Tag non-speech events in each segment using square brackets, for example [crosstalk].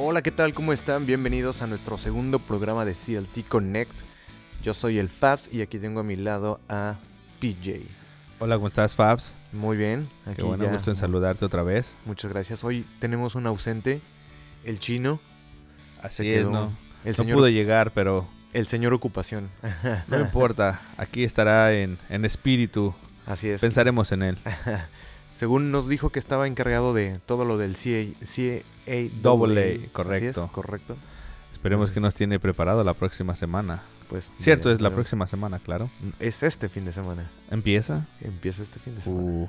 Hola, ¿qué tal? ¿Cómo están? Bienvenidos a nuestro segundo programa de CLT Connect. Yo soy el Fabs y aquí tengo a mi lado a PJ. Hola, ¿cómo estás, Fabs? Muy bien. Qué Aquí bueno, ya- gusto en saludarte otra vez. Muchas gracias. Hoy tenemos un ausente, el chino, Así Se es, quedó ¿no? el No señor, pude llegar, pero el señor ocupación. no [laughs] importa. Aquí estará en, en espíritu. Así es. Pensaremos en él. [laughs] Según nos dijo que estaba encargado de todo lo del CA, CA Double A, Así es, correcto. correcto. Esperemos que nos tiene preparado la próxima semana. Pues Cierto, es la próxima semana, claro. Es este fin de semana. Empieza. Empieza este fin de semana. Uh,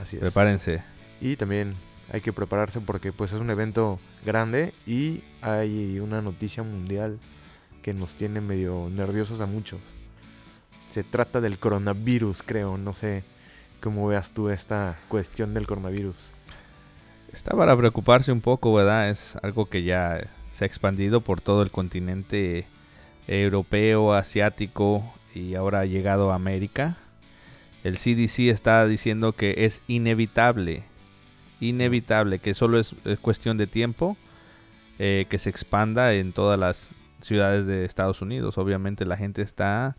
Así es. prepárense. Y también hay que prepararse porque pues es un evento grande y hay una noticia mundial que nos tiene medio nerviosos a muchos. Se trata del coronavirus, creo. No sé cómo veas tú esta cuestión del coronavirus. Está para preocuparse un poco, ¿verdad? Es algo que ya se ha expandido por todo el continente europeo, asiático y ahora ha llegado a América. El CDC está diciendo que es inevitable, inevitable, que solo es, es cuestión de tiempo eh, que se expanda en todas las ciudades de Estados Unidos. Obviamente la gente está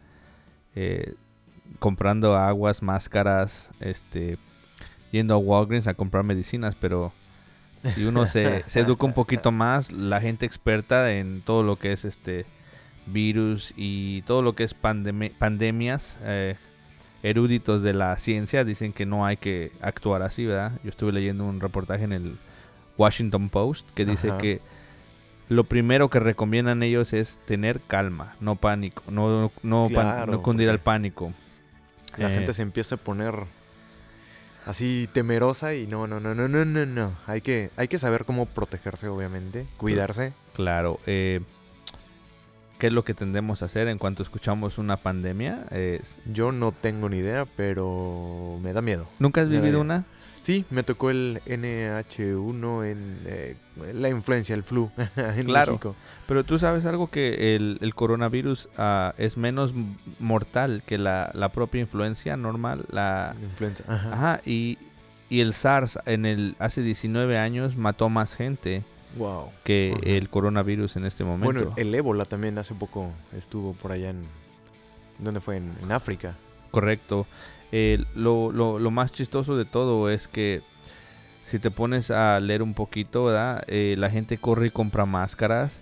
eh, comprando aguas, máscaras, este, yendo a Walgreens a comprar medicinas, pero si uno se, se educa un poquito más, la gente experta en todo lo que es este virus y todo lo que es pandemi- pandemias, eh, eruditos de la ciencia dicen que no hay que actuar así, ¿verdad? Yo estuve leyendo un reportaje en el Washington Post que dice Ajá. que lo primero que recomiendan ellos es tener calma, no pánico, no, no, pan- Claro, no cundir al pánico. La Eh, gente se empieza a poner así temerosa y no, no, no, no, no, no, no. Hay que, hay que saber cómo protegerse, obviamente. Cuidarse. Claro. eh, ¿Qué es lo que tendemos a hacer en cuanto escuchamos una pandemia? Es- Yo no tengo ni idea, pero me da miedo. ¿Nunca has vivido una? Sí, me tocó el NH1 en eh, la influencia, el flu [laughs] en Claro. México. Pero tú sabes algo que el, el coronavirus ah, es menos mortal que la, la propia influencia normal. La, La influenza. Ajá. ajá, y, y el SARS en el hace 19 años mató más gente Wow. que Ajá. el coronavirus en este momento. Bueno, el ébola también hace poco estuvo por allá en. ¿Dónde fue? En, en África. Correcto. Eh, lo, lo- lo más chistoso de todo es que si te pones a leer un poquito, ¿verdad? Eh, la gente corre y compra máscaras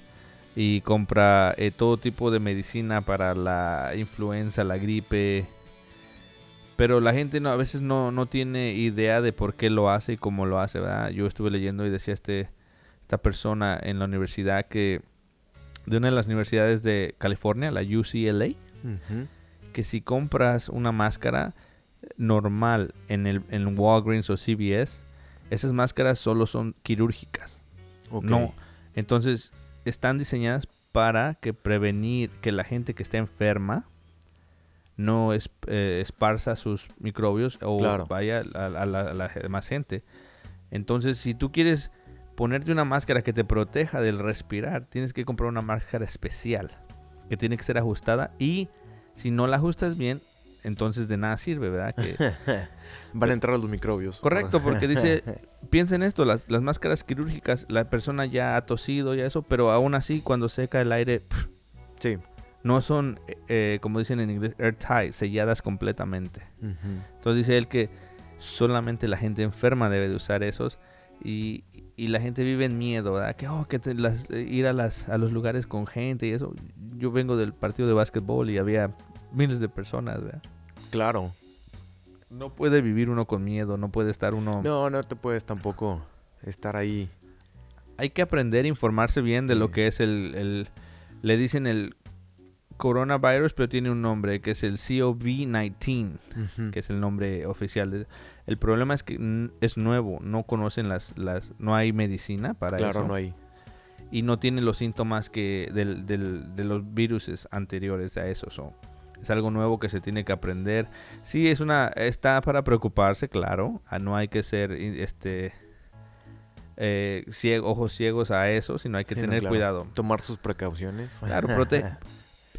y compra eh, todo tipo de medicina para la influenza, la gripe. Pero la gente no, a veces no, no tiene idea de por qué lo hace y cómo lo hace, ¿verdad? Yo estuve leyendo y decía este, esta persona en la universidad que, de una de las universidades de California, la UCLA, que si compras una máscara normal en el en Walgreens o CVS, esas máscaras solo son quirúrgicas. No, entonces están diseñadas para que prevenir que la gente que está enferma no es- eh, esparza sus microbios o Claro. vaya a, a la, a la más gente. Entonces, si tú quieres ponerte una máscara que te proteja del respirar, tienes que comprar una máscara especial que tiene que ser ajustada y si no la ajustas bien, entonces de nada sirve, ¿verdad? Que, [laughs] Van a entrar los microbios. Correcto, porque dice, [laughs] piensa en esto, las, las máscaras quirúrgicas, la persona ya ha tosido y eso, pero aún así cuando seca el aire, sí. no son, eh, eh, como dicen en inglés, airtight, selladas completamente. Entonces dice él que solamente la gente enferma debe de usar esos y, y la gente vive en miedo, ¿verdad? Que, oh, que te- las- eh, ir a, las, a los lugares con gente y eso. Yo vengo del partido de básquetbol y había miles de personas, ¿verdad? Claro. No puede vivir uno con miedo, no puede estar uno... No, no te puedes tampoco estar ahí. hay que aprender a informarse bien de lo que es el, el- le dicen el coronavirus, pero tiene un nombre que es el COVID-19, Ujú. que es el nombre oficial. el problema es que es nuevo, no conocen las, las, no hay medicina para Claro, eso no hay. y no tiene los síntomas que del, del- de los virus anteriores a eso. so, es algo nuevo que se tiene que aprender. Sí, es una está para preocuparse, claro. No hay que ser este eh, ciego- ojos ciegos a eso, sino hay que Sí, no, tener claro. cuidado. Tomar sus precauciones. Claro, prote-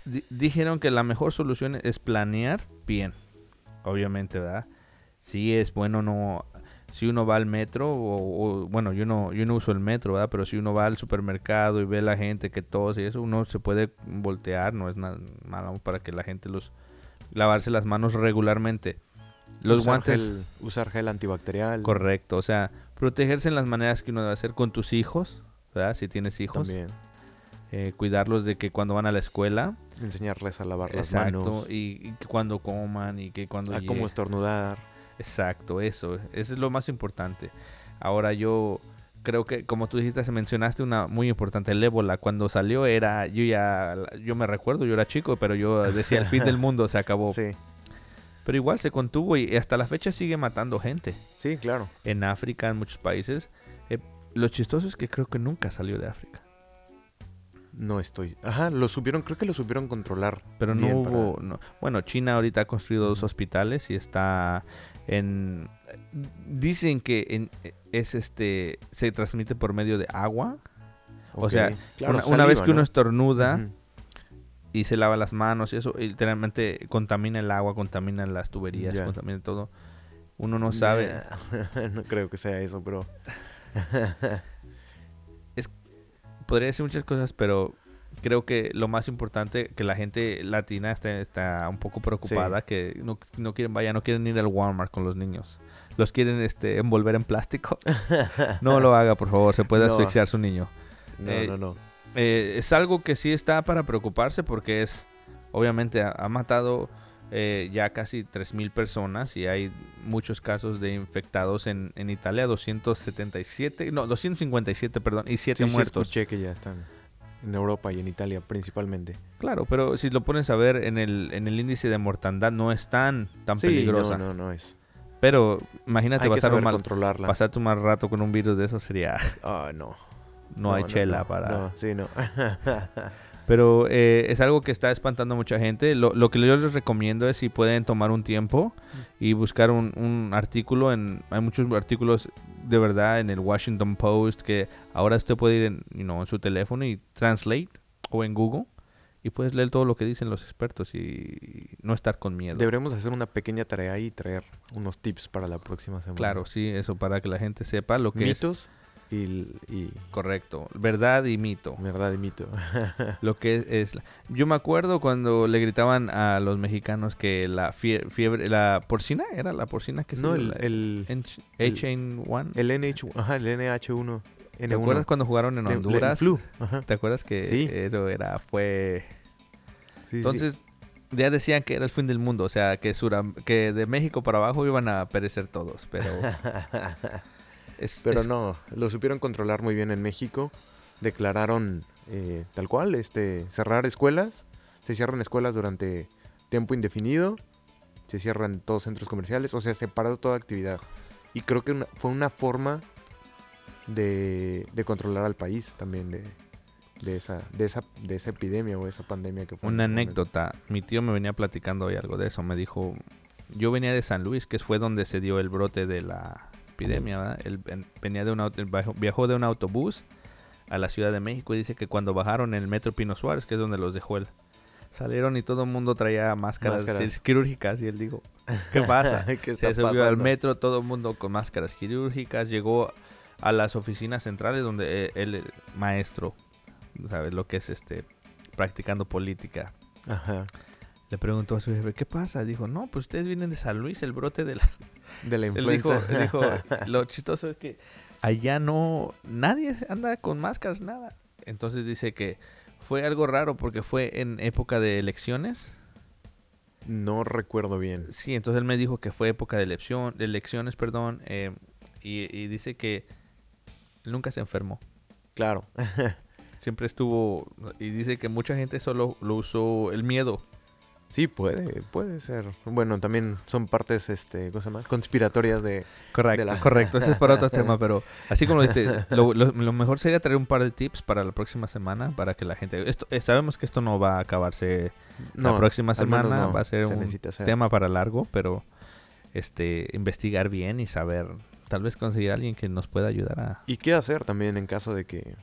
di- dijeron que la mejor solución es planear bien, obviamente, ¿verdad? Sí es bueno no si uno va al metro, o, bueno, yo no, yo no uso el metro, ¿verdad? Pero si uno va al supermercado y ve a la gente que todos y eso, uno se puede voltear, no es nada malo para que la gente los lavarse las manos regularmente. Los usar guantes. Gel, usar gel antibacterial. Correcto, o sea, protegerse en las maneras que uno debe hacer con tus hijos, ¿verdad? Si tienes hijos. También. Eh, cuidarlos de que cuando van a la escuela. Enseñarles a lavar las manos. y, y que cuando coman y que cuando... A cómo estornudar. Exacto, eso, eso es lo más importante. Ahora yo creo que, como tú dijiste, se mencionaste una muy importante, el ébola. Cuando salió era, yo ya, yo me recuerdo, yo era chico, pero yo decía el fin del [laughs] mundo se acabó. Sí, Pero igual se contuvo y hasta la fecha sigue matando gente. sí, claro. En África, en muchos países. Eh, lo chistoso es que creo que nunca salió de África. No estoy. Ajá, lo supieron, creo que lo supieron controlar. Pero no para- hubo... no- Bueno, China ahorita ha construido dos hospitales y está en... Dicen que en- es este se transmite por medio de agua. O sea, claro, una, una vez que uno ¿no? estornuda y se lava las manos y eso, y literalmente contamina el agua, contamina las tuberías, contamina todo. Uno no sabe. [laughs] No creo que sea eso, pero. Podría decir muchas cosas, pero creo que lo más importante que la gente latina está, está un poco preocupada que no, no quieren vaya no quieren ir al Walmart con los niños. Los quieren este envolver en plástico. [laughs] No lo haga por favor se puede No. asfixiar su niño. No, Eh, no, no. Eh, es algo que sí está para preocuparse porque es obviamente ha, ha matado eh, ya casi 3.000 personas y hay muchos casos de infectados en, en Italia 277 no 257 perdón y 7 Sí, sí, muertos. escuché que ya están en Europa y en Italia principalmente. Claro, pero si lo pones a ver en el, en el índice de mortandad no es tan, tan Sí, peligrosa. no, no, no es. Pero imagínate pasar un saber mal, rato con un virus de eso sería [laughs] Ah, no. no, hay chela no, para. No, sí, no. [laughs] Pero eh, es algo que está espantando a mucha gente. Lo, lo que yo les recomiendo es si pueden tomar un tiempo y buscar un, un artículo. En, hay muchos artículos de verdad en el Washington Post que ahora usted puede ir en, you know, en su teléfono y translate o en Google y puedes leer todo lo que dicen los expertos y no estar con miedo. Deberemos hacer una pequeña tarea y traer unos tips para la próxima semana. Claro, sí, eso para que la gente sepa lo que es Mitos y, y correcto, verdad y mito. verdad y mito. [laughs] Lo que es, yo me acuerdo cuando le gritaban a los mexicanos que la fie- fiebre, la porcina era la porcina que se no, dio el, el, H- H1N1. el NH, ajá, el NH1. ¿Te N1. acuerdas cuando jugaron en Le- le- Honduras? flu. Ajá. ¿Te acuerdas que Sí. eso era fue Sí, sí. entonces ya decían que era el fin del mundo, o sea, que Suram- que de México para abajo iban a perecer todos, pero [laughs] es, Pero es- no, lo supieron controlar muy bien en México. Declararon eh, tal cual, este, cerrar escuelas. Se cierran escuelas durante tiempo indefinido. Se cierran todos centros comerciales. O sea, se paró toda actividad. Y creo que una- fue una forma de, de controlar al país también de, de esa, de esa, de esa epidemia o esa pandemia que fue. Una momento. anécdota. Mi tío me venía platicando hoy algo de eso. Me dijo, yo venía de San Luis, que fue donde se dio el brote de la epidemia. ¿verdad? Él ven- venía de un auto- viajó- de un autobús a la Ciudad de México y dice que cuando bajaron en el metro Pino Suárez, que es donde los dejó él, salieron y todo el mundo traía máscaras, Máscaras. quirúrgicas y él dijo, [laughs] ¿qué pasa? ¿Qué Se subió al metro, todo el mundo con máscaras quirúrgicas, llegó a las oficinas centrales donde eh, él, maestro, ¿sabes? Lo que es este, practicando política. Ajá. Le preguntó a su jefe, ¿qué pasa? Dijo, no, pues ustedes vienen de San Luis, el brote de la... De la Él dijo, influenza. él dijo, [laughs] lo chistoso es que allá no, nadie anda con máscaras, nada. Entonces dice que fue algo raro porque fue en época de elecciones. no recuerdo bien. Sí, entonces él me dijo que fue época de, elección, de elecciones, perdón, eh, y, y dice que nunca se enfermó. Claro. [laughs] Siempre estuvo, y dice que mucha gente solo lo usó el miedo. Sí, puede, puede ser. Bueno, también son partes, este, ¿cómo se llama? Conspiratorias de... Correcto, la- correcto. Ese es para otro tema, pero [laughs] así como lo dijiste, lo, lo- lo mejor sería traer un par de tips para la próxima semana para que la gente... Esto, eh, sabemos que esto no va a acabarse la próxima semana, no va a ser se un tema para largo, pero este investigar bien y saber, tal vez conseguir a alguien que nos pueda ayudar a... ¿Y qué hacer también en caso de que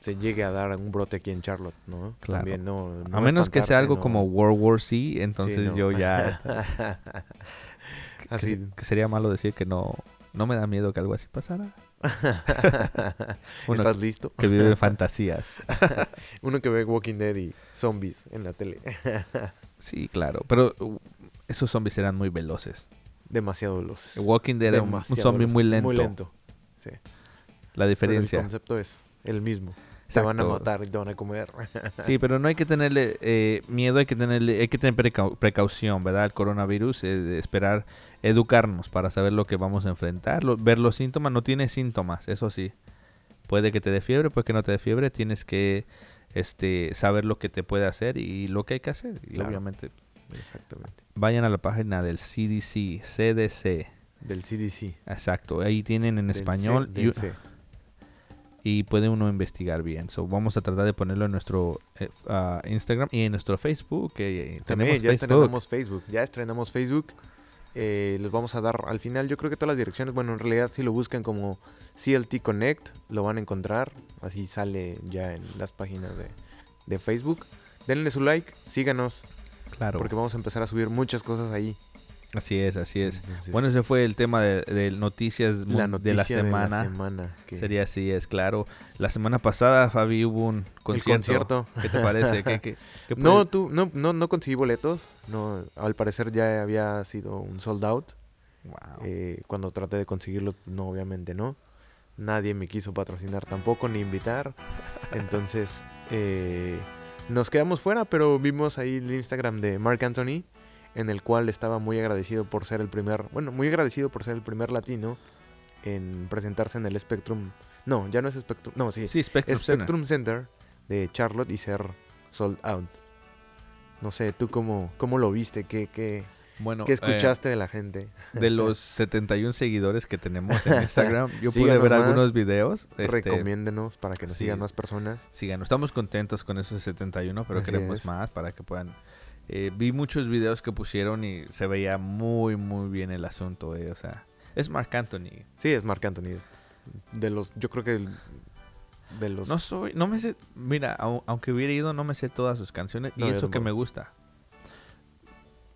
se llegue a dar un brote aquí en Charlotte, no? Claro. También no... no a menos que sea algo no- como World War C, entonces Sí, yo ya... [laughs] Así, que sería malo decir que no no me da miedo que algo así pasara. [laughs] Uno ¿Estás listo? que vive [laughs] fantasías. Uno que ve Walking Dead y zombies en la tele. Sí, claro, pero uh, esos zombies eran muy veloces. Demasiado veloces. Walking Dead era un, Demasiado zombie muy lento. Muy lento. Sí. La Pero diferencia. el concepto es el mismo. Te van a matar y te van a comer. [laughs] Sí, pero no hay que tenerle eh, miedo, hay que tenerle, hay que tener precau- precaución, ¿verdad? El coronavirus, eh, esperar, educarnos para saber lo que vamos a enfrentar, lo- ver los síntomas, no tiene síntomas, eso sí. Puede que te dé fiebre, puede que no te dé fiebre, tienes que este saber lo que te puede hacer y lo que hay que hacer. Y Claro. obviamente Exactamente. vayan a la página del CDC, CDC, Del CDC. exacto, ahí tienen en del español CDC. Y puede uno investigar bien. So, vamos a tratar de ponerlo en nuestro ah, Instagram y en nuestro Facebook. eh, También tenemos ya Facebook. estrenamos Facebook. Ya estrenamos Facebook. Eh, les vamos a dar al final, yo creo que todas las direcciones, bueno, en realidad si lo buscan como CLT Connect, lo van a encontrar. Así sale ya en las páginas de, de Facebook. Denle su like, síganos, Claro, porque vamos a empezar a subir muchas cosas ahí. Así es, así es. Entonces, Bueno, ese fue el tema de, de noticias de la semana. semana, que- Sería así, es claro. La semana pasada, Fabi, hubo un el concierto. ¿Qué te parece? ¿Qué, qué- qué [laughs] No, tú, no, no, no conseguí boletos. No, al parecer ya había sido un sold out. Wow. Eh, cuando traté de conseguirlo, no, obviamente no. Nadie me quiso patrocinar tampoco, ni invitar. [laughs] Entonces, eh, nos quedamos fuera, pero vimos ahí el Instagram de Mark Anthony, en el cual estaba muy agradecido por ser el primer, bueno, muy agradecido por ser el primer latino en presentarse en el Spectrum. No, ya no es Spectrum, no, sí, sí, Spectrum, Center. Spectrum Center de Charlotte y ser sold out. No sé, ¿tú cómo, cómo lo viste? ¿Qué, qué, Bueno, qué eh, escuchaste de la gente? de los [laughs] 71 seguidores que tenemos en [laughs] Instagram, yo pude Síganos ver más. algunos videos. Este, Recomiéndenos para que nos sí. sigan más personas. Sigan, estamos contentos con esos 71, pero Así queremos es. más para que puedan. Eh, vi muchos videos que pusieron y se veía muy, muy bien el asunto. eh, o sea, es Mark Anthony. Sí, es Marc Anthony. es de los, yo creo que el- de los... No soy, no me sé, mira, au- aunque hubiera ido, no me sé todas sus canciones y No, eso que me gusta.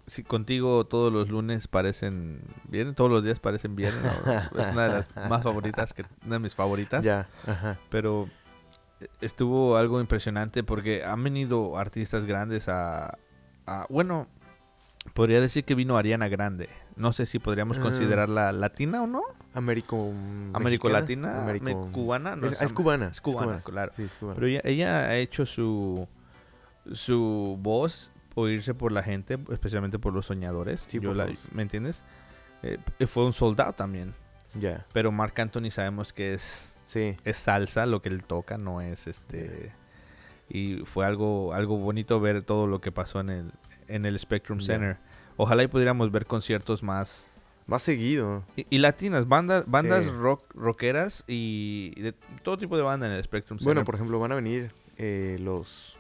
Si contigo todos los lunes parecen bien, todos los días parecen bien, ¿no? [laughs] es una de las más favoritas, que, una de mis favoritas. ya, ajá. pero estuvo algo impresionante porque han venido artistas grandes a, bueno podría decir que vino Ariana Grande no sé si podríamos Ah. considerarla latina o no Américo... Américo Latina Américo... cubana no es, es es am- cubana. es cubana, claro Sí, es cubana. pero ella, ella ha hecho su su voz oírse por la gente especialmente por los soñadores Sí, Yo por la- me entiendes Eh, fue un soldado también Ya, pero Marc Anthony sabemos que es sí. es salsa lo que él toca, no es este y fue algo algo bonito ver todo lo que pasó en el en el Spectrum. Center. Ojalá y pudiéramos ver conciertos más Más seguido. y, y latinas, bandas bandas Sí. rock rockeras y de todo tipo de banda en el Spectrum Center. Bueno, por ejemplo, van a venir eh, los,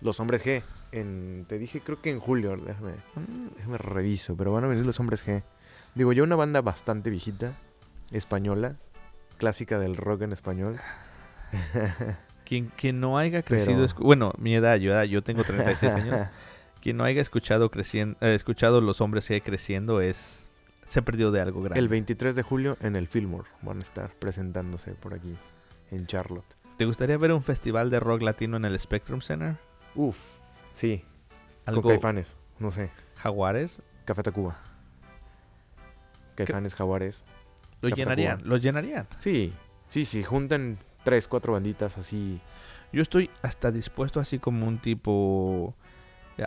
los Hombres G. En, te dije, creo que en julio. Déjame, Mm, déjame reviso. Pero van a venir los Hombres G. Digo, yo una banda bastante viejita. Española. Clásica del rock en español. [laughs] quien, quien no haya crecido, Pero- bueno, mi edad, yo, yo tengo 36 años, [laughs] quien no haya escuchado creciendo, eh, escuchado los hombres que creciendo es se perdió de algo grande. El 23 de julio en el Fillmore van a estar presentándose por aquí. En Charlotte. ¿Te gustaría ver un festival de rock latino en el Spectrum Center? Uf. Sí. Algo Con Caifanes. No sé. Jaguares. Café Tacuba. Caifanes, Jaguares. Lo Café llenarían, los llenarían. Sí. Sí, sí. Juntan tres, cuatro banditas así. Yo estoy hasta dispuesto así como un tipo...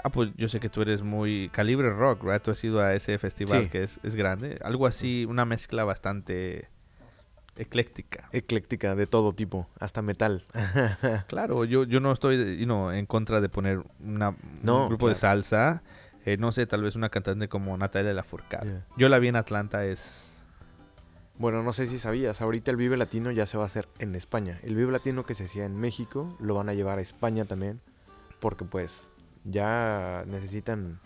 Ah, pues yo sé que tú eres muy calibre rock, ¿verdad? Tú has ido a ese festival Sí. que es, es grande. Algo así, una mezcla bastante ecléctica. Ecléctica de todo tipo. Hasta metal. [laughs] Claro, yo, yo no estoy you know, en contra de poner una, No, un grupo de salsa. Eh, no sé, tal vez una cantante como Natalia Lafourcade. Ya. Yo la vi en Atlanta, es... Bueno, no sé si sabías, ahorita el Vive Latino ya se va a hacer en España. El Vive Latino que se hacía en México lo van a llevar a España también, porque pues ya necesitan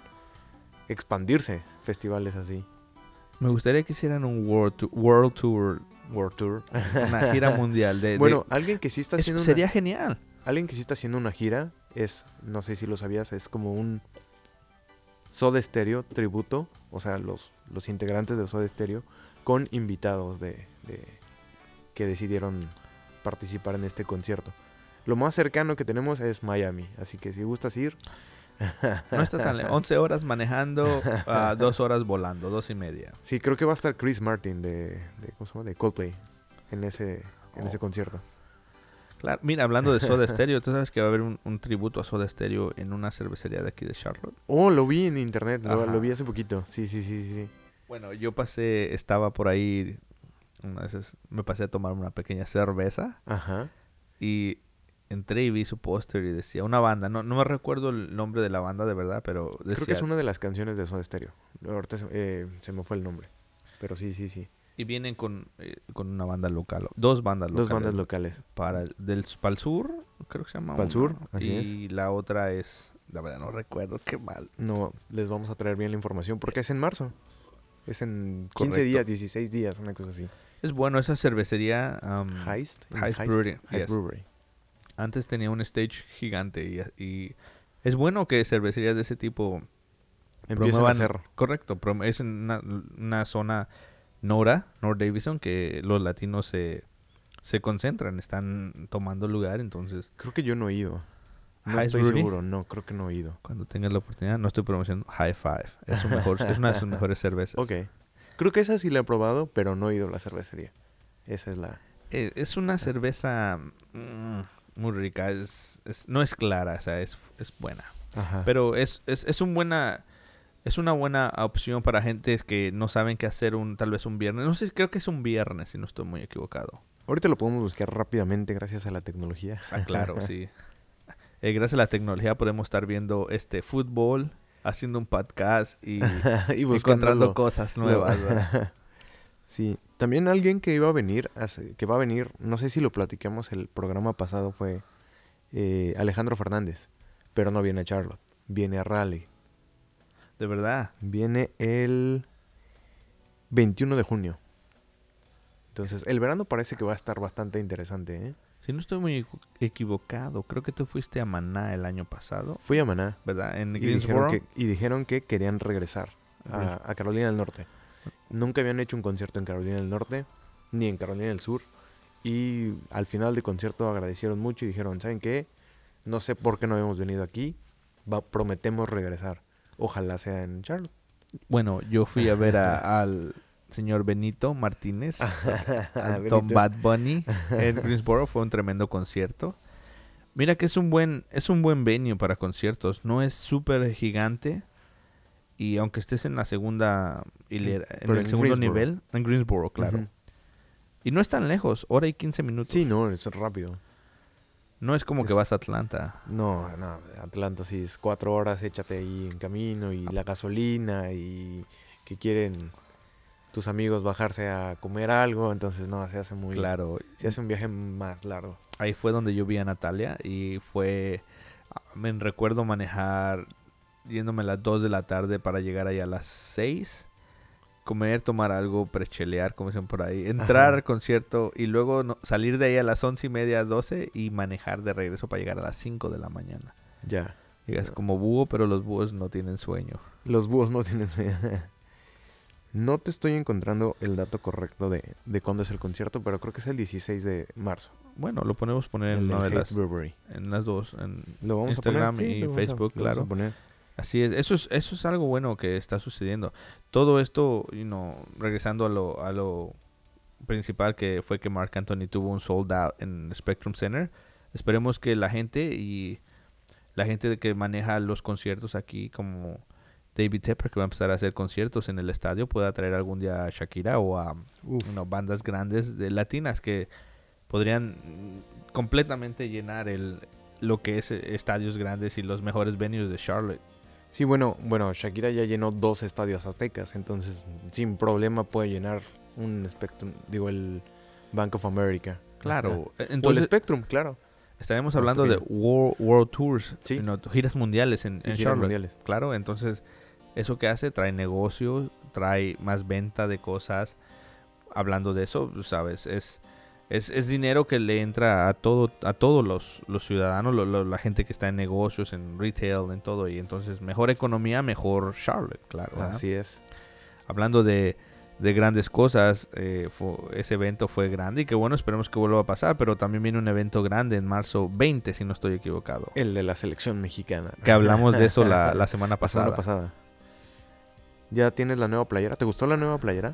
expandirse festivales así. Me gustaría que hicieran un World, world Tour, World Tour. una gira [laughs] mundial de... de- bueno, alguien que sí está eso haciendo sería una, genial. alguien que sí está haciendo una gira es, no sé si lo sabías, es como un Soda Stereo tributo, o sea, los, los integrantes de Soda Stereo con invitados de, de- que decidieron participar en este concierto. Lo más cercano que tenemos es Miami, así que si gustas ir, [laughs] No está tan lejos. 11 horas manejando, a [laughs] dos horas volando, dos y media. sí, creo que va a estar Chris Martin de, de, ¿cómo se llama? de Coldplay en ese, en ese Oh. concierto. Claro, mira, hablando de [laughs] Soda Stereo, tú sabes que va a haber un, un tributo a Soda Stereo en una cervecería de aquí de Charlotte. Oh, lo vi en internet, lo, lo vi hace poquito. Sí, sí, sí, sí. Bueno, yo pasé, estaba por ahí, una vez me pasé a tomar una pequeña cerveza Ajá. y entré y vi su póster y decía una banda, no, no me recuerdo el nombre de la banda de verdad, pero decía, Creo que es una de las canciones de Soda Stereo. Ahorita se, eh, se me fue el nombre. Pero sí, sí, sí. y vienen con, eh, con una banda local, dos bandas locales. Dos bandas locales. para el, del para el sur, creo que se llama. Pa'l una, sur, así y la otra es, la verdad no recuerdo, qué mal. No, les vamos a traer bien la información porque es en marzo. Es en 15 Correcto. días, 16 días, una cosa así. Es bueno esa cervecería. um, Heist. Heist Brewery, Heist yes. Brewery. Antes tenía un stage gigante y, y es bueno que cervecerías de ese tipo Empiezan a hacer. Correcto, es en una, una zona Nora, North Davison, que los latinos se, se concentran, están tomando lugar, entonces Creo que yo no he ido. No estoy Brewery. seguro, no, creo que no he ido. cuando tengas la oportunidad, no estoy promocionando High Five, es, su mejor, es una de sus [laughs] mejores cervezas. Ok. Creo que esa sí la he probado, pero no he ido a la cervecería. Esa es la... Eh, es una cerveza mm, muy rica, es, es- no es clara, o sea, es, es buena. Ajá. Pero es, es, es un buena es una buena opción para gente que no saben qué hacer un tal vez un viernes. No sé, creo que es un viernes si no estoy muy equivocado. Ahorita lo podemos buscar rápidamente gracias a la tecnología. Ah, claro, [laughs] sí. Eh, gracias a la tecnología podemos estar viendo este fútbol, haciendo un podcast y, [laughs] y encontrando cosas nuevas. [laughs] ¿verdad? sí, también alguien que iba a venir, que va a venir, no sé si lo platicamos el programa pasado fue eh, Alejandro Fernández, pero no viene a Charlotte, viene a Raleigh, De verdad. viene el 21 de junio. Entonces, el verano parece que va a estar bastante interesante, ¿eh? Si no estoy muy equ- equivocado, creo que tú fuiste a Maná el año pasado, Fui a Maná ¿verdad? En y dijeron, Greensboro. que, y dijeron que querían regresar a, a Carolina del Norte. Nunca habían hecho un concierto en Carolina del Norte, ni en Carolina del Sur. Y al final del concierto agradecieron mucho y dijeron, ¿saben qué? No sé por qué no habíamos venido aquí. Va- prometemos regresar. Ojalá sea en Charlotte. Bueno, yo fui a ver a- [laughs] al señor Benito Martínez, [laughs] al Tom. Bad Bunny [laughs] en Greensboro. Fue un tremendo concierto. Mira que es un buen, es un buen venue para conciertos. No es súper gigante. Y aunque estés en la segunda hilera, en Pero el en segundo Greensboro. nivel, en Greensboro, claro. Y no es tan lejos, hora y 15 minutos. Sí, no, es rápido. No es como que vas a Atlanta. No, no, Atlanta sí es cuatro horas, échate ahí en camino y la gasolina y que quieren tus amigos bajarse a comer algo, entonces no, se hace muy... Claro. Se hace un viaje más largo. Ahí fue donde yo vi a Natalia y fue, ah, me recuerdo manejar yéndome a las 2 de la tarde para llegar ahí a las 6, comer, tomar algo, prechelear, como dicen por ahí, entrar Ajá. al concierto y luego no- salir de ahí a las 11 y media, 12 y manejar de regreso para llegar a las 5 de la mañana. Ya. Llegas como búho, pero los búhos no tienen sueño. Los búhos no tienen sueño. [laughs] No te estoy encontrando el dato correcto de, de cuándo es el concierto, pero creo que es el 16 de marzo. Bueno, lo podemos poner en una de las, en las dos, en Lo vamos Instagram a poner. y lo a- Facebook, lo vamos a claro. poner. Así es, eso es, eso es algo bueno que está sucediendo. Todo esto, you know, regresando a lo, a lo principal que fue que Mark Anthony tuvo un sold out en Spectrum Center. Esperemos que la gente y la gente que maneja los conciertos aquí, como David Tepper, que va a empezar a hacer conciertos en el estadio, pueda traer algún día a Shakira o a know, bandas grandes de latinas que podrían completamente llenar el lo que es eh, estadios grandes y los mejores venues de Charlotte. Sí, bueno, bueno, Shakira ya llenó dos estadios aztecas, entonces sin problema puede llenar un Spectrum, digo el Bank of America. Claro, e- o el entonces Spectrum, claro. estaremos hablando de. World, World Tours, Sí. you know, giras mundiales en, en giras Charlotte. mundiales. Claro, entonces eso que hace trae negocios, trae más venta de cosas. Hablando de eso, tú sabes, es es, es dinero que le entra a todo a todos los, los ciudadanos, lo- lo- la gente que está en negocios, en retail, en todo. Y entonces, mejor economía, mejor Charlotte, claro. ¿verdad? Así es. Hablando de, de grandes cosas, eh, fue- ese evento fue grande y que bueno, esperemos que vuelva a pasar. Pero también viene un evento grande en marzo 20, si no estoy equivocado. El de la selección mexicana. Que hablamos de eso la, la semana [laughs] La pasada. semana pasada. ¿Ya tienes la nueva playera? ¿Te gustó la nueva playera?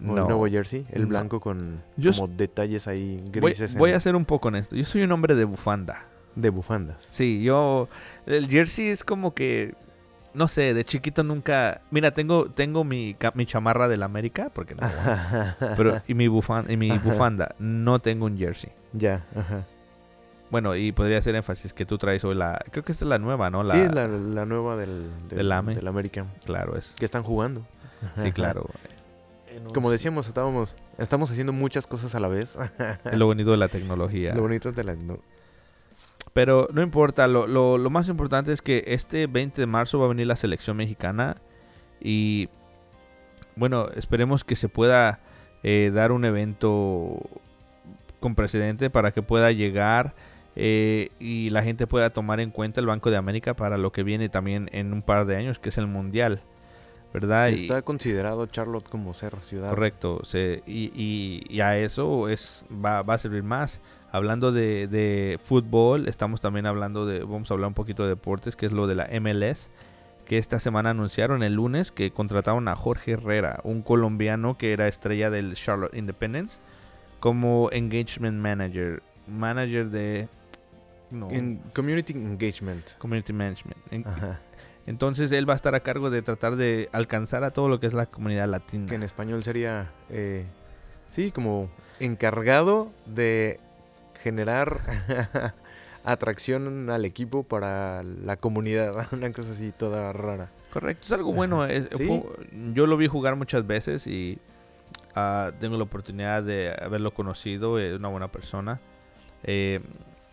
¿O No. el nuevo jersey? El No. blanco con Yo como detalles ahí Voy, grises. voy en- a ser un poco honesto. Yo soy un hombre de bufanda. De bufandas. Sí, yo. El jersey es como que. No sé, de chiquito nunca. Mira, tengo, tengo mi, mi chamarra del América, porque no. [laughs] pero, y mi, bufanda, y mi bufanda. No tengo un jersey. ya, ajá. Bueno, y podría hacer énfasis que tú traes hoy la. Creo que esta es la nueva, ¿no? La, sí, es la, la nueva del, del, Del AME. del American. Claro, es. Que están jugando. Sí, claro. Como decíamos, estábamos, estamos haciendo muchas cosas a la vez. Es lo bonito de la tecnología. Lo bonito de la... no- Pero no importa, lo, lo, lo más importante es que este 20 de marzo va a venir la selección mexicana y bueno, esperemos que se pueda eh, dar un evento con precedente para que pueda llegar eh, y la gente pueda tomar en cuenta el Banco de América para lo que viene también en un par de años, que es el Mundial, ¿verdad? Y- Está considerado Charlotte como ser ciudad. Correcto, se- y, y- y a eso es va, va a servir más. Hablando de, de fútbol, estamos también hablando de, vamos a hablar un poquito de deportes, que es lo de la MLS, que esta semana anunciaron el lunes que contrataron a Jorge Herrera, un colombiano que era estrella del Charlotte Independence, como engagement manager, manager de no, En community engagement. community management. En- Ajá. Entonces él va a estar a cargo de tratar de alcanzar a todo lo que es la comunidad latina. Que en español sería... eh, sí, como encargado de generar [laughs] atracción al equipo para la comunidad. [laughs] Una cosa así toda rara. Correcto, es algo bueno. es- Sí. fue- yo lo vi jugar muchas veces y ah, tengo la oportunidad de haberlo conocido. Es una buena persona. Eh,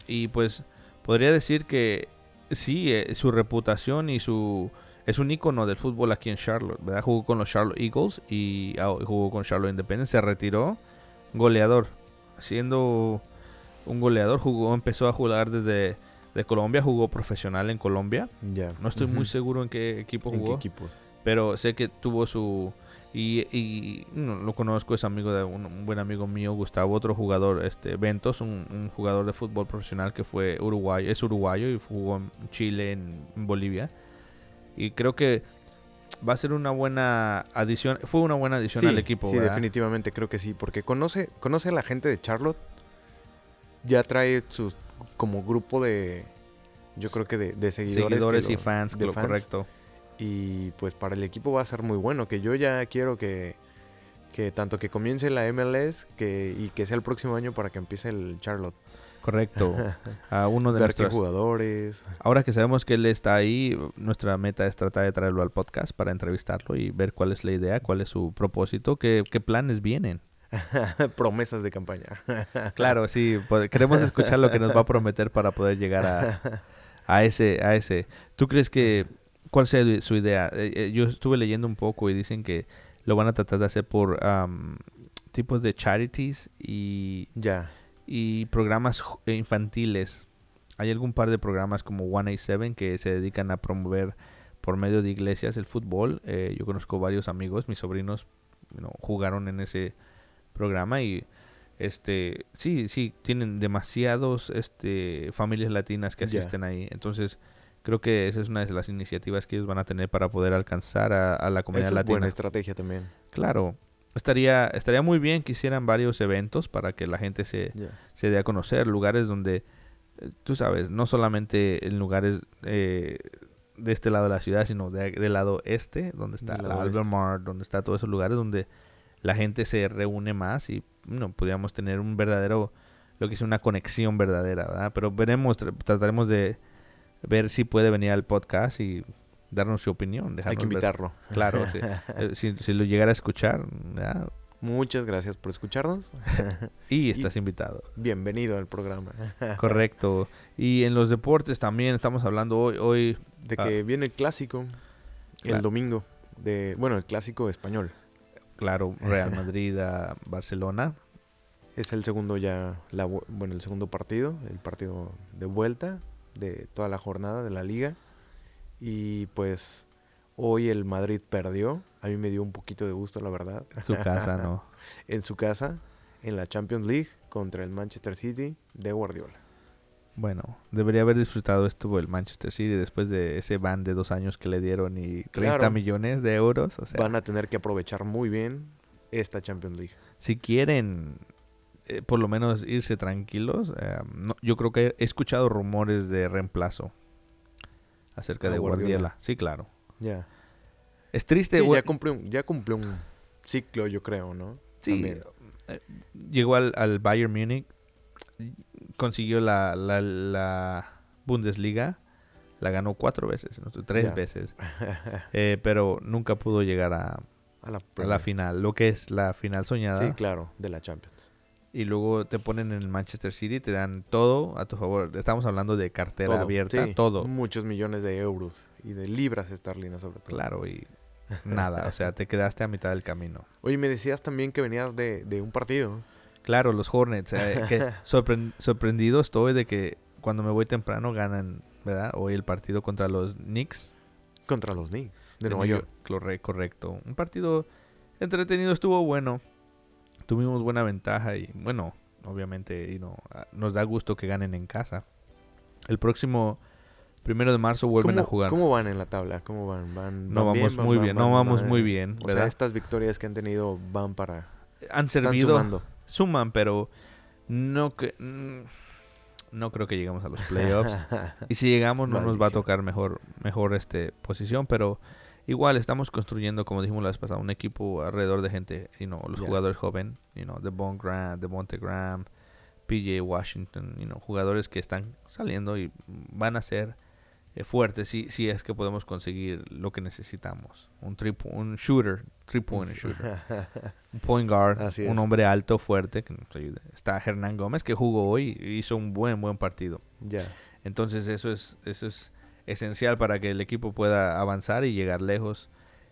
y pues podría decir que sí, eh, su reputación y su... Es un ícono del fútbol aquí en Charlotte, ¿verdad? Jugó con los Charlotte Eagles y ah, jugó con Charlotte Independence. Se retiró goleador. Siendo un goleador, jugó, empezó a jugar desde de Colombia, jugó profesional en Colombia. Ya. No estoy muy seguro en qué equipo ¿En qué jugó, equipo? pero sé que tuvo su... Y, y no, lo conozco, es amigo de un, un buen amigo mío, Gustavo, otro jugador, este Ventos, un, un jugador de fútbol profesional que fue uruguayo, es uruguayo y jugó en Chile, en, en Bolivia. Y creo que va a ser una buena adición, fue una buena adición Sí, al equipo. sí, ¿verdad? definitivamente creo que sí, porque conoce, conoce a la gente de Charlotte, ya trae sus como grupo de, yo creo que de, de seguidores, que y fans, de lo fans, correcto. Y pues para el equipo va a ser muy bueno, que yo ya quiero que, que tanto que comience la MLS que, y que sea el próximo año para que empiece el Charlotte. Correcto. [laughs] A uno de nuestros jugadores. Ahora que sabemos que él está ahí, nuestra meta es tratar de traerlo al podcast para entrevistarlo y ver cuál es la idea, cuál es su propósito, qué, qué planes vienen. [laughs] Promesas de campaña. [laughs] Claro, sí, pues, queremos escuchar lo que nos va a prometer para poder llegar a, a ese, a ese. ¿Tú crees que cuál sea su idea? Eh, eh, yo estuve leyendo un poco y dicen que lo van a tratar de hacer por am, tipos de charities y, ya. y programas ju- infantiles. Hay algún par de programas como 187 que se dedican a promover por medio de iglesias el fútbol. Eh, yo conozco varios amigos, mis sobrinos you know, jugaron en ese programa y este sí, sí, tienen demasiados este familias latinas que asisten ahí. Entonces, creo que esa es una de las iniciativas que ellos van a tener para poder alcanzar a, a la comunidad Esa es latina. buena estrategia también. Claro. Estaría, estaría muy bien que hicieran varios eventos para que la gente se, se dé a conocer, lugares donde, eh, tú sabes, no solamente en lugares eh, de este lado de la ciudad, sino de- del lado este, donde está la. Mart, donde está todos esos lugares donde la gente se reúne más y no podríamos tener un verdadero, lo que es una conexión verdadera, ¿verdad? Pero veremos, tra- trataremos de ver si puede venir al podcast y darnos su opinión. Hay que ver. invitarlo. Claro, sí. [laughs] Eh, si, si lo llegara a escuchar, ¿verdad? Muchas gracias por escucharnos. [laughs] y estás invitado. Bienvenido al programa. [laughs] Correcto. Y en los deportes también estamos hablando hoy, hoy De Ah. que viene el clásico el Claro. domingo. De, bueno, el clásico español. claro, Real Madrid a Barcelona. Es el segundo ya, la, bueno, el segundo partido, el partido de vuelta de toda la jornada de la liga. Y pues hoy el Madrid perdió. A mí me dio un poquito de gusto, la verdad. Su casa, ¿no? [laughs] En su casa, en la Champions League, contra el Manchester City de Guardiola. Bueno, debería haber disfrutado esto el Manchester City después de ese ban de dos años que le dieron y 30 Claro. millones de euros. O sea, Van a tener que aprovechar muy bien esta Champions League. si quieren eh, por lo menos irse tranquilos, eh, no- yo creo que he escuchado rumores de reemplazo acerca ¿A de Guardiola? Guardiola. Sí, claro. Ya. Es triste. Sí, ya cumplió, un- ya cumplió un ciclo, yo creo, ¿no? Sí, eh, llegó al, al Bayern Múnich, consiguió la, la, la Bundesliga, la ganó cuatro veces, ¿no? tres veces, [laughs] eh, pero nunca pudo llegar a, A la, a la final, lo que es la final soñada. Sí, claro, de la Champions. Y luego te ponen en el Manchester City, te dan todo a tu favor. Estamos hablando de cartera Todo, abierta, sí, todo. Muchos millones de euros y de libras esterlinas sobre todo. Claro, y nada, o sea, te quedaste a mitad del camino. [laughs] Oye, me decías también que venías de, de un partido. Claro, los Hornets, eh, que [laughs] sorpren- sorprendido estoy de que cuando me voy temprano ganan, ¿verdad? Hoy el partido contra los Knicks Contra los Knicks de, Nueva York. Corre- correcto. Un partido entretenido, estuvo bueno. Tuvimos buena ventaja y bueno, obviamente y no, ah, nos da gusto que ganen en casa. El próximo primero de marzo vuelven ¿Cómo, a jugar. ¿Cómo van en la tabla? ¿Cómo van? ¿Van, No vamos muy bien, no vamos muy bien, O sea, estas victorias que han tenido van para... Han servido, sumando. suman, pero no que mm, no creo que lleguemos a los playoffs. [laughs] Y si llegamos no nos va a tocar mejor, mejor este posición, pero igual estamos construyendo, como dijimos la vez pasada, un equipo alrededor de gente, you know, los jugadores jóvenes, you know, Devon Grant, Devonte Graham, PJ Washington, you know, jugadores que están saliendo y van a ser eh, fuertes si, si es que podemos conseguir lo que necesitamos. Un, po- un shooter, three point shooter, [laughs] un point guard, Así un es. hombre alto, fuerte que nos ayude. Está Hernán Gómez que jugó hoy y hizo un buen, buen partido. ya. Entonces eso es, eso es esencial para que el equipo pueda avanzar y llegar lejos.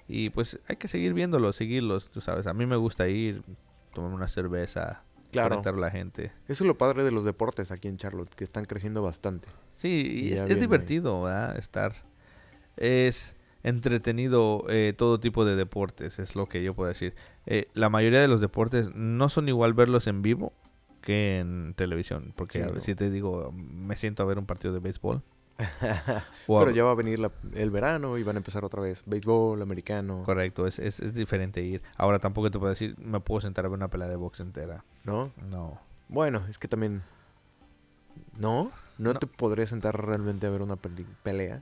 Y pues hay que seguir viéndolos, seguirlos, tú sabes. A mí me gusta ir, tomar una cerveza, Claro. conectar a la gente. Eso es lo padre de los deportes aquí en Charlotte, que están creciendo bastante. Sí, y es, divertido, ¿verdad? Estar. Es entretenido eh, todo tipo de deportes, es lo que yo puedo decir. Eh, la mayoría de los deportes no son igual verlos en vivo que en televisión. Porque Sí, a ver, no. si te digo, me siento a ver un partido de béisbol. [laughs] Pero ya va a venir la- el verano y van a empezar otra vez. Béisbol, americano. Correcto, es, es, es diferente ir. Ahora tampoco te puedo decir, me puedo sentar a ver una pelea de box entera. ¿No? No. Bueno, es que también... ¿No? ¿No, No. te podrías sentar realmente a ver una pelea?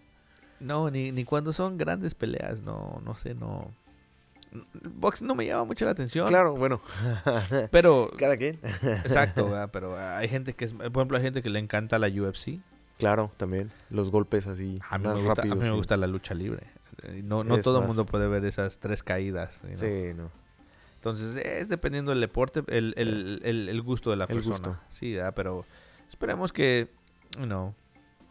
No, ni, ni cuando son grandes peleas, no, no sé, no. Box no me llama mucho la atención. Claro, bueno. Pero, [laughs] Cada quien. exacto, [laughs] ¿verdad? pero hay gente que es, por ejemplo, hay gente que le encanta la UFC. Claro, también. Los golpes así, A mí, más me gusta, a mí me gusta la lucha libre. Eh, No, no Es todo el más- mundo puede ver esas tres caídas. know. Sí, no. Entonces, es dependiendo del deporte, el, el, el, el gusto de la El persona. gusto. Sí, ¿verdad? pero esperemos que, you know,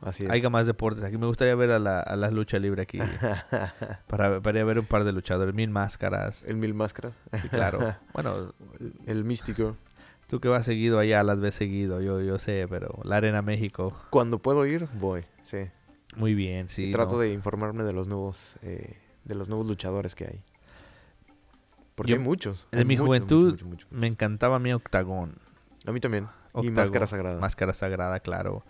Así es. haya más deportes. Aquí me gustaría ver a la, a la lucha libre aquí. [laughs] para, para ver un par de luchadores, mil máscaras. el mil máscaras. Sí, claro. [laughs] bueno, el místico. Tú que vas seguido allá, las ves seguido, yo, yo sé, pero la Arena México, Cuando puedo ir, voy. Sí. muy bien, sí. Y trato ¿no? de informarme de los nuevos eh, de los nuevos luchadores que hay. Porque Yo- hay muchos. de hay mi muchos, juventud, muchos, muchos. Me encantaba mi Octagón. A mí también. Y Máscara Sagrada. Máscara Sagrada, claro.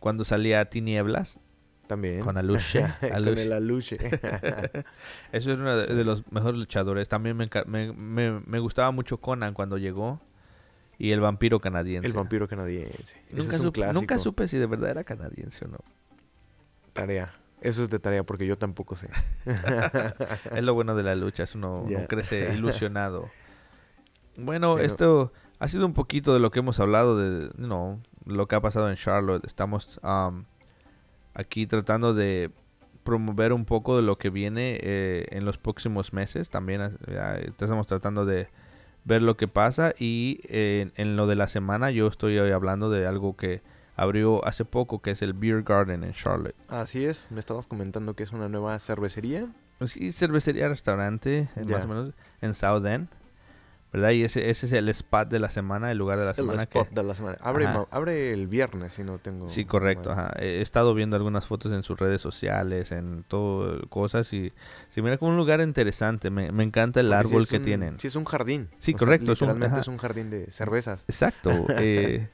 Cuando salía Tinieblas, También. con Aluche. [laughs] Con Aluche. el Aluche. [laughs] Eso es uno de, Sí. de los mejores luchadores. También me, me, me- me gustaba mucho Conan cuando llegó. Y el vampiro canadiense. el vampiro canadiense. Nunca, es un supe, nunca supe si de verdad era canadiense o no. Tarea. Eso es de tarea porque yo tampoco sé. [laughs] es lo bueno de la lucha, es uno, crece [laughs] ilusionado. Bueno, esto ha sido un poquito de lo que hemos hablado de no, lo que ha pasado en Charlotte. Estamos am, aquí tratando de promover un poco de lo que viene eh, en los próximos meses. También eh, estamos tratando de ver lo que pasa y eh, en lo de la semana yo estoy hablando de algo que abrió hace poco que es el Beer Garden en Charlotte. Así es. Me estabas comentando que es una nueva cervecería. Sí, cervecería, restaurante, eh, más o menos, en South End. ¿Verdad? Y ese, ese es el spot de la semana, el lugar de la El semana spot que... de la semana. Abre, abre el viernes, si no tengo... Sí, correcto. Ajá. He estado viendo algunas fotos en sus redes sociales, en todo, cosas y se mira como un lugar interesante. Me, me encanta el Porque sí árbol es que un- tienen. Sí, es un jardín. Sí, O sea, correcto, es un- literalmente es un jardín de cervezas. Exacto. [laughs] eh,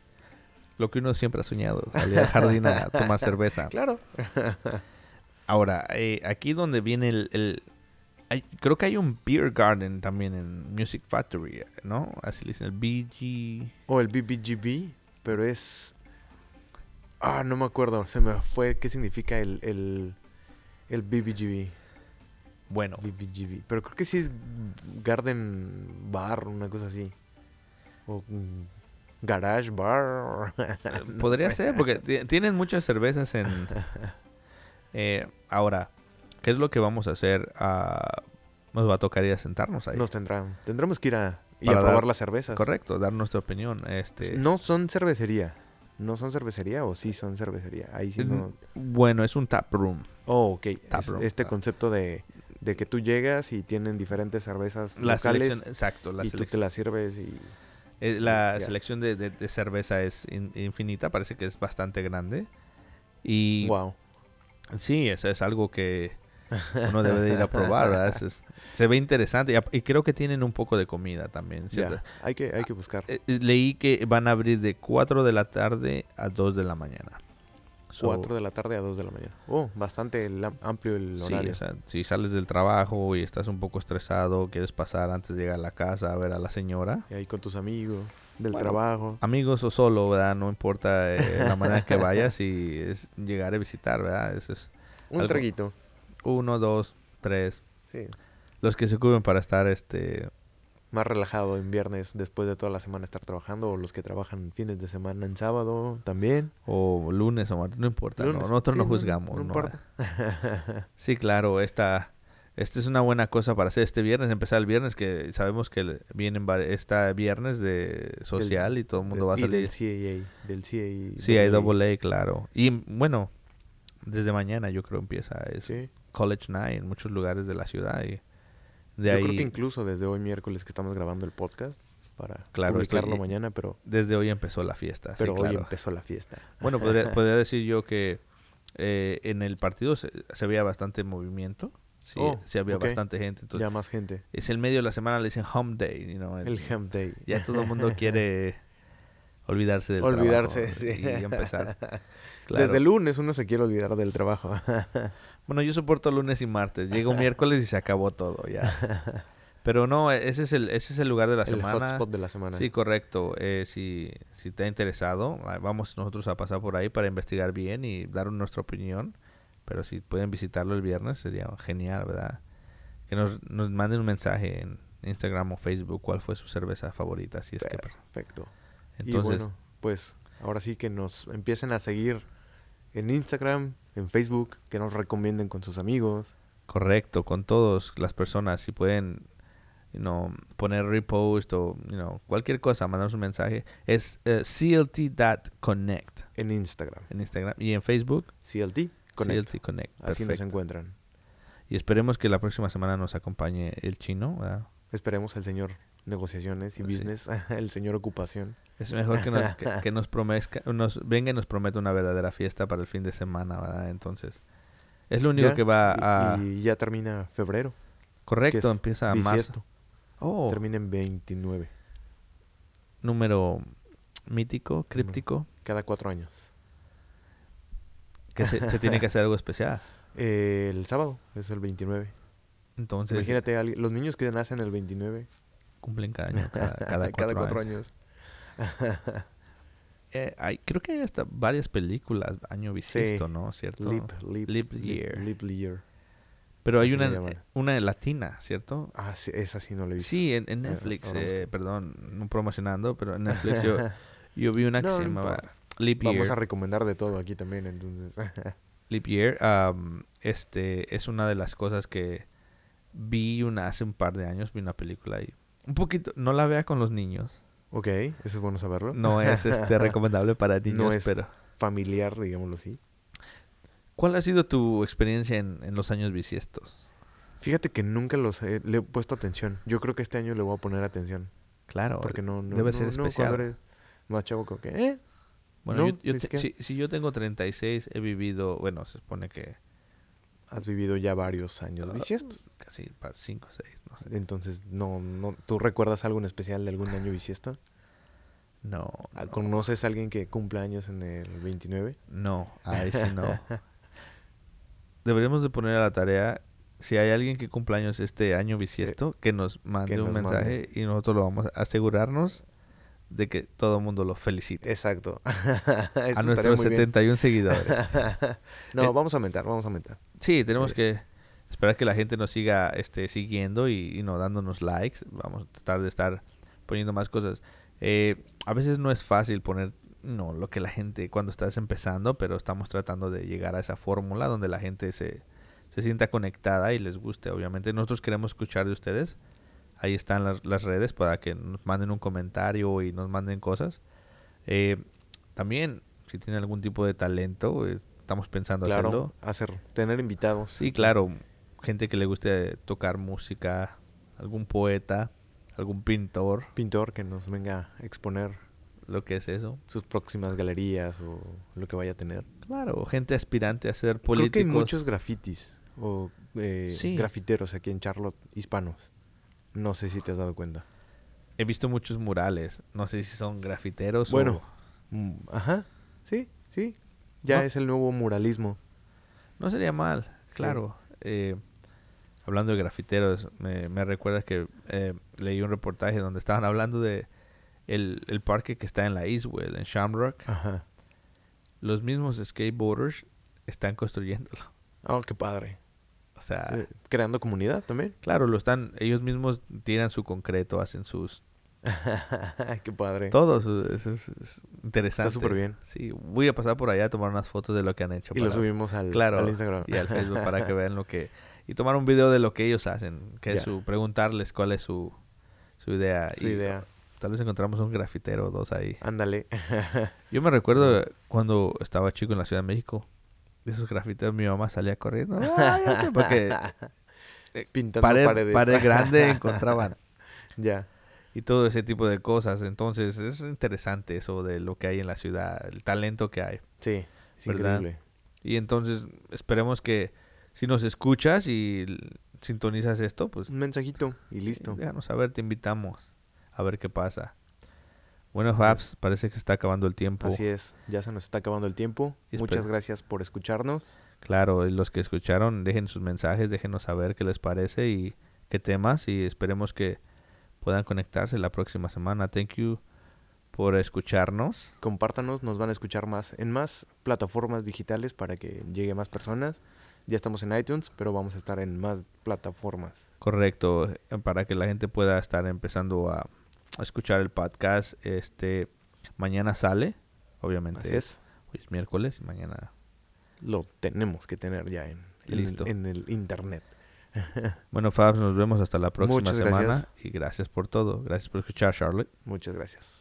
lo que uno siempre ha soñado, salir al jardín a tomar cerveza. [laughs] Claro. [laughs] Ahora, eh, aquí donde viene el... el- hay- creo que hay un beer garden también en Music Factory, ¿no? Así le dicen, el BG... O el BBGB, pero es... Ah, no me acuerdo. Se me fue qué significa el, el, el BBGB. Bueno, BBGB. Pero creo que sí es Garden Bar, una cosa así. O mm, Garage Bar. [laughs] No podría sé. ser, porque ti- tienen muchas cervezas en... [laughs] Eh, ahora, ¿qué es lo que vamos a hacer? Ah, nos va a tocar ir a sentarnos ahí. Nos tendrán, tendremos que ir a, y Para a probar dar- las cervezas. Correcto, dar nuestra opinión. Este, No son cervecería. ¿No son cervecería o sí son cervecería? Ahí sí no... Bueno, es un tap room. Oh, ok. Tap Es room, este ah. concepto de, de que tú llegas y tienen diferentes cervezas La locales selección, exacto, la y tú te selección, las sirves y... eh, la selección de, de- de cerveza es in- infinita, parece que es bastante grande. Y Wow. sí, eso es algo que uno debe de ir a probar, ¿verdad? Es- es- se ve interesante y, creo que tienen un poco de comida también. hay que, hay que buscar. Eh, eh, leí que van a abrir de 4 de la tarde a 2 de la mañana. So, 4 de la tarde a 2 de la mañana. Oh, bastante el amplio el Sí, horario. o sea, si sales del trabajo y estás un poco estresado, quieres pasar antes de llegar a la casa a ver a la señora, Y ahí con tus amigos, del Bueno, trabajo. amigos o solo, ¿verdad? No importa eh, la manera que vayas y es llegar a visitar, ¿verdad? Ese es Un algo- traguito. Uno, dos, tres. Sí. Los que se ocupen para estar, este... Más relajado en viernes después de toda la semana estar trabajando. O los que trabajan fines de semana en sábado también. O lunes o martes, no importa, nosotros Sí, no juzgamos. no ¿no? importa. [laughs] Sí, claro, esta, esta es una buena cosa para hacer este viernes, empezar el viernes, que sabemos que vienen esta viernes de social y todo el mundo va a y del salir. CAA. Del CAA. Sí, hay double A, claro. Y bueno, desde mañana yo creo empieza es Sí. College Night en muchos lugares de la ciudad y de Yo ahí creo que incluso desde hoy miércoles que estamos grabando el podcast para Claro, publicarlo estoy- mañana, pero, desde hoy empezó la fiesta. sí, pero hoy claro. empezó la fiesta. Bueno, podría, [laughs] podría decir yo que eh, en el partido se, se veía bastante movimiento. Sí, Oh, sí había bastante gente. Entonces, ya más gente. es el medio de la semana, le dicen home day. you know, El Hemp Day. Ya todo el mundo [laughs] quiere olvidarse del Olvidarse, trabajo sí. y empezar. [laughs] Claro. Desde el lunes uno se quiere olvidar del trabajo. Bueno, yo soporto lunes y martes. Llego miércoles y se acabó todo ya. [laughs] Pero no, ese es el, ese es el lugar de la el semana. hotspot de la semana. Sí, correcto. Eh, si, si te ha interesado, ah, vamos nosotros a pasar por ahí para investigar bien y dar nuestra opinión. Pero si pueden visitarlo el viernes, sería genial, ¿verdad? Que nos, nos manden un mensaje en Instagram o Facebook cuál fue su cerveza favorita, si es que pasa. Perfecto. Entonces, y bueno, pues ahora sí que nos empiecen a seguir en Instagram, en Facebook, que nos recomienden con sus amigos. correcto, con todas las personas, si pueden you know, poner repost o you know, cualquier cosa, mandarnos un mensaje, es eh, clt.connect En Instagram, en Instagram y en Facebook, CLT Connect. CLT Connect. Así nos encuentran. Y esperemos que la próxima semana nos acompañe el chino. ¿verdad? Esperemos al señor negociaciones y Sí. business, [laughs] el señor ocupación. Es mejor que nos, que, [laughs] que nos, promezca- nos venga y nos prometa una verdadera fiesta para el fin de semana, ¿verdad? Entonces, es lo único Ya, que va a... Y, ya termina febrero. correcto, empieza marzo. Oh, Termina en 29. número mítico, críptico, Cada cuatro años. que se, se tiene que hacer algo especial. Eh, [laughs] el sábado es el 29. Entonces, Imagínate, los niños que nacen el 29. Cumplen cada año, cada, cada [laughs] cada cuatro cuatro años. años. [laughs] Eh, hay, creo que hay hasta varias películas año bisiesto, Sí. ¿no? ¿Cierto? Leap, leap, Leap year. leap year. Pero hay una, una latina, ¿cierto? Ah, sí, esa sí no la he visto. Sí, en, en Eh, Netflix, eh, perdón, no promocionando, pero en Netflix yo, [laughs] yo vi una que No, se llamaba. Leap Vamos a Year. recomendar de todo aquí también, entonces. Leap Year, este, es una de las cosas que vi una hace un par de años, vi una película y un poquito, no la vea con los niños, ok, eso es bueno saberlo. no es este [laughs] recomendable para niños, es- pero Familiar, digámoslo así. ¿cuál ha sido tu experiencia en, en los años bisiestos? Fíjate que nunca los he, le he puesto atención. Yo creo que este año le voy a poner atención. Claro. Porque no, no, debe no- ser no, especial. eres más chavo que, ¿eh? Bueno, No, yo- yo te- si, si yo tengo 36, he vivido, bueno, se supone que Has vivido ya varios Ah, años bisiestos. casi 5 o 6, no sé. Entonces, no, no, ¿tú recuerdas algo en especial de algún año bisiesto? No, Ah, no, ¿Conoces a alguien que cumpla años en el 29? no, ahí sí no. [laughs] Deberíamos de poner a la tarea, si hay alguien que cumpla años este año bisiesto, que nos mande un Eh, mensaje y nosotros lo vamos a asegurarnos de que todo el mundo lo felicite. Exacto. [laughs] A nuestros muy bien. 71 seguidores. [laughs] no, Eh, vamos a aumentar, vamos a aumentar. Sí, tenemos Eh. que esperar que la gente nos siga este, siguiendo y, y no dándonos likes. Vamos a tratar de estar poniendo más cosas. Eh, a veces no es fácil poner no lo que la gente cuando estás empezando, pero estamos tratando de llegar a esa fórmula donde la gente se, se sienta conectada y les guste. Obviamente nosotros queremos escuchar de ustedes. Ahí están las, las redes para que nos manden un comentario y nos manden cosas. Eh, también, si tienen algún tipo de talento, eh, estamos pensando Claro, hacerlo. hacer, tener invitados. Sí, claro. Gente que le guste tocar música, algún poeta, algún pintor, Pintor que nos venga a exponer lo que es eso. sus próximas galerías o lo que vaya a tener. Claro, gente aspirante a ser Creo que hay muchos grafitis o eh, Sí. grafiteros aquí en Charlotte, hispanos. No sé si te has dado cuenta. He visto muchos murales. No sé si son grafiteros Bueno. o... Mm, Ajá, sí, sí. Ya No. es el nuevo muralismo. No sería mal, Sí. claro. Eh, hablando de grafiteros, me, me recuerda que eh, leí un reportaje donde estaban hablando de el, el parque que está en la Eastwood, en Shamrock. Ajá. Los mismos skateboarders están construyéndolo. Oh, qué padre. O sea, Eh, creando comunidad también. claro, lo están, ellos mismos tiran su concreto, hacen sus [laughs] qué padre. todo, su- eso es, es interesante. Está súper bien. Sí, voy a pasar por allá a tomar unas fotos de lo que han hecho. Y lo para- subimos al, claro, al Instagram. y al Facebook para que [laughs] vean lo que y tomar un video de lo que ellos hacen, que es su preguntarles cuál es su su idea Su y idea. tal vez encontramos un grafitero o dos ahí. Ándale. [laughs] Yo me recuerdo cuando estaba chico en la Ciudad de México, de esos grafiteros mi mamá salía corriendo, porque Pintando pared, paredes. pared grande encontraban ya. Y todo ese tipo de cosas. Entonces es interesante eso de lo que hay en la ciudad, el talento que hay. Sí, es ¿Verdad? increíble. Y entonces esperemos que si nos escuchas y sintonizas esto, pues Un mensajito y listo. déjanos saber, te invitamos a ver qué pasa. Bueno, Fabs, parece que se está acabando el tiempo. Así es, ya se nos está acabando el tiempo. Y Muchas gracias por escucharnos. Claro, y los que escucharon, dejen sus mensajes, déjenos saber qué les parece y qué temas y esperemos que puedan conectarse la próxima semana. Thank you por escucharnos. Compártanos, nos van a escuchar más en más plataformas digitales para que llegue más personas. Ya estamos en iTunes, pero vamos a estar en más plataformas. Correcto, para que la gente pueda estar empezando a, a escuchar el podcast. Este mañana sale, obviamente. Así es. Hoy es miércoles y mañana. Lo tenemos que tener ya en, Listo. en el internet. [laughs] Bueno, Fabs, nos vemos hasta la próxima Muchas semana gracias. y gracias por todo. Gracias por escuchar, Charlotte. Muchas gracias.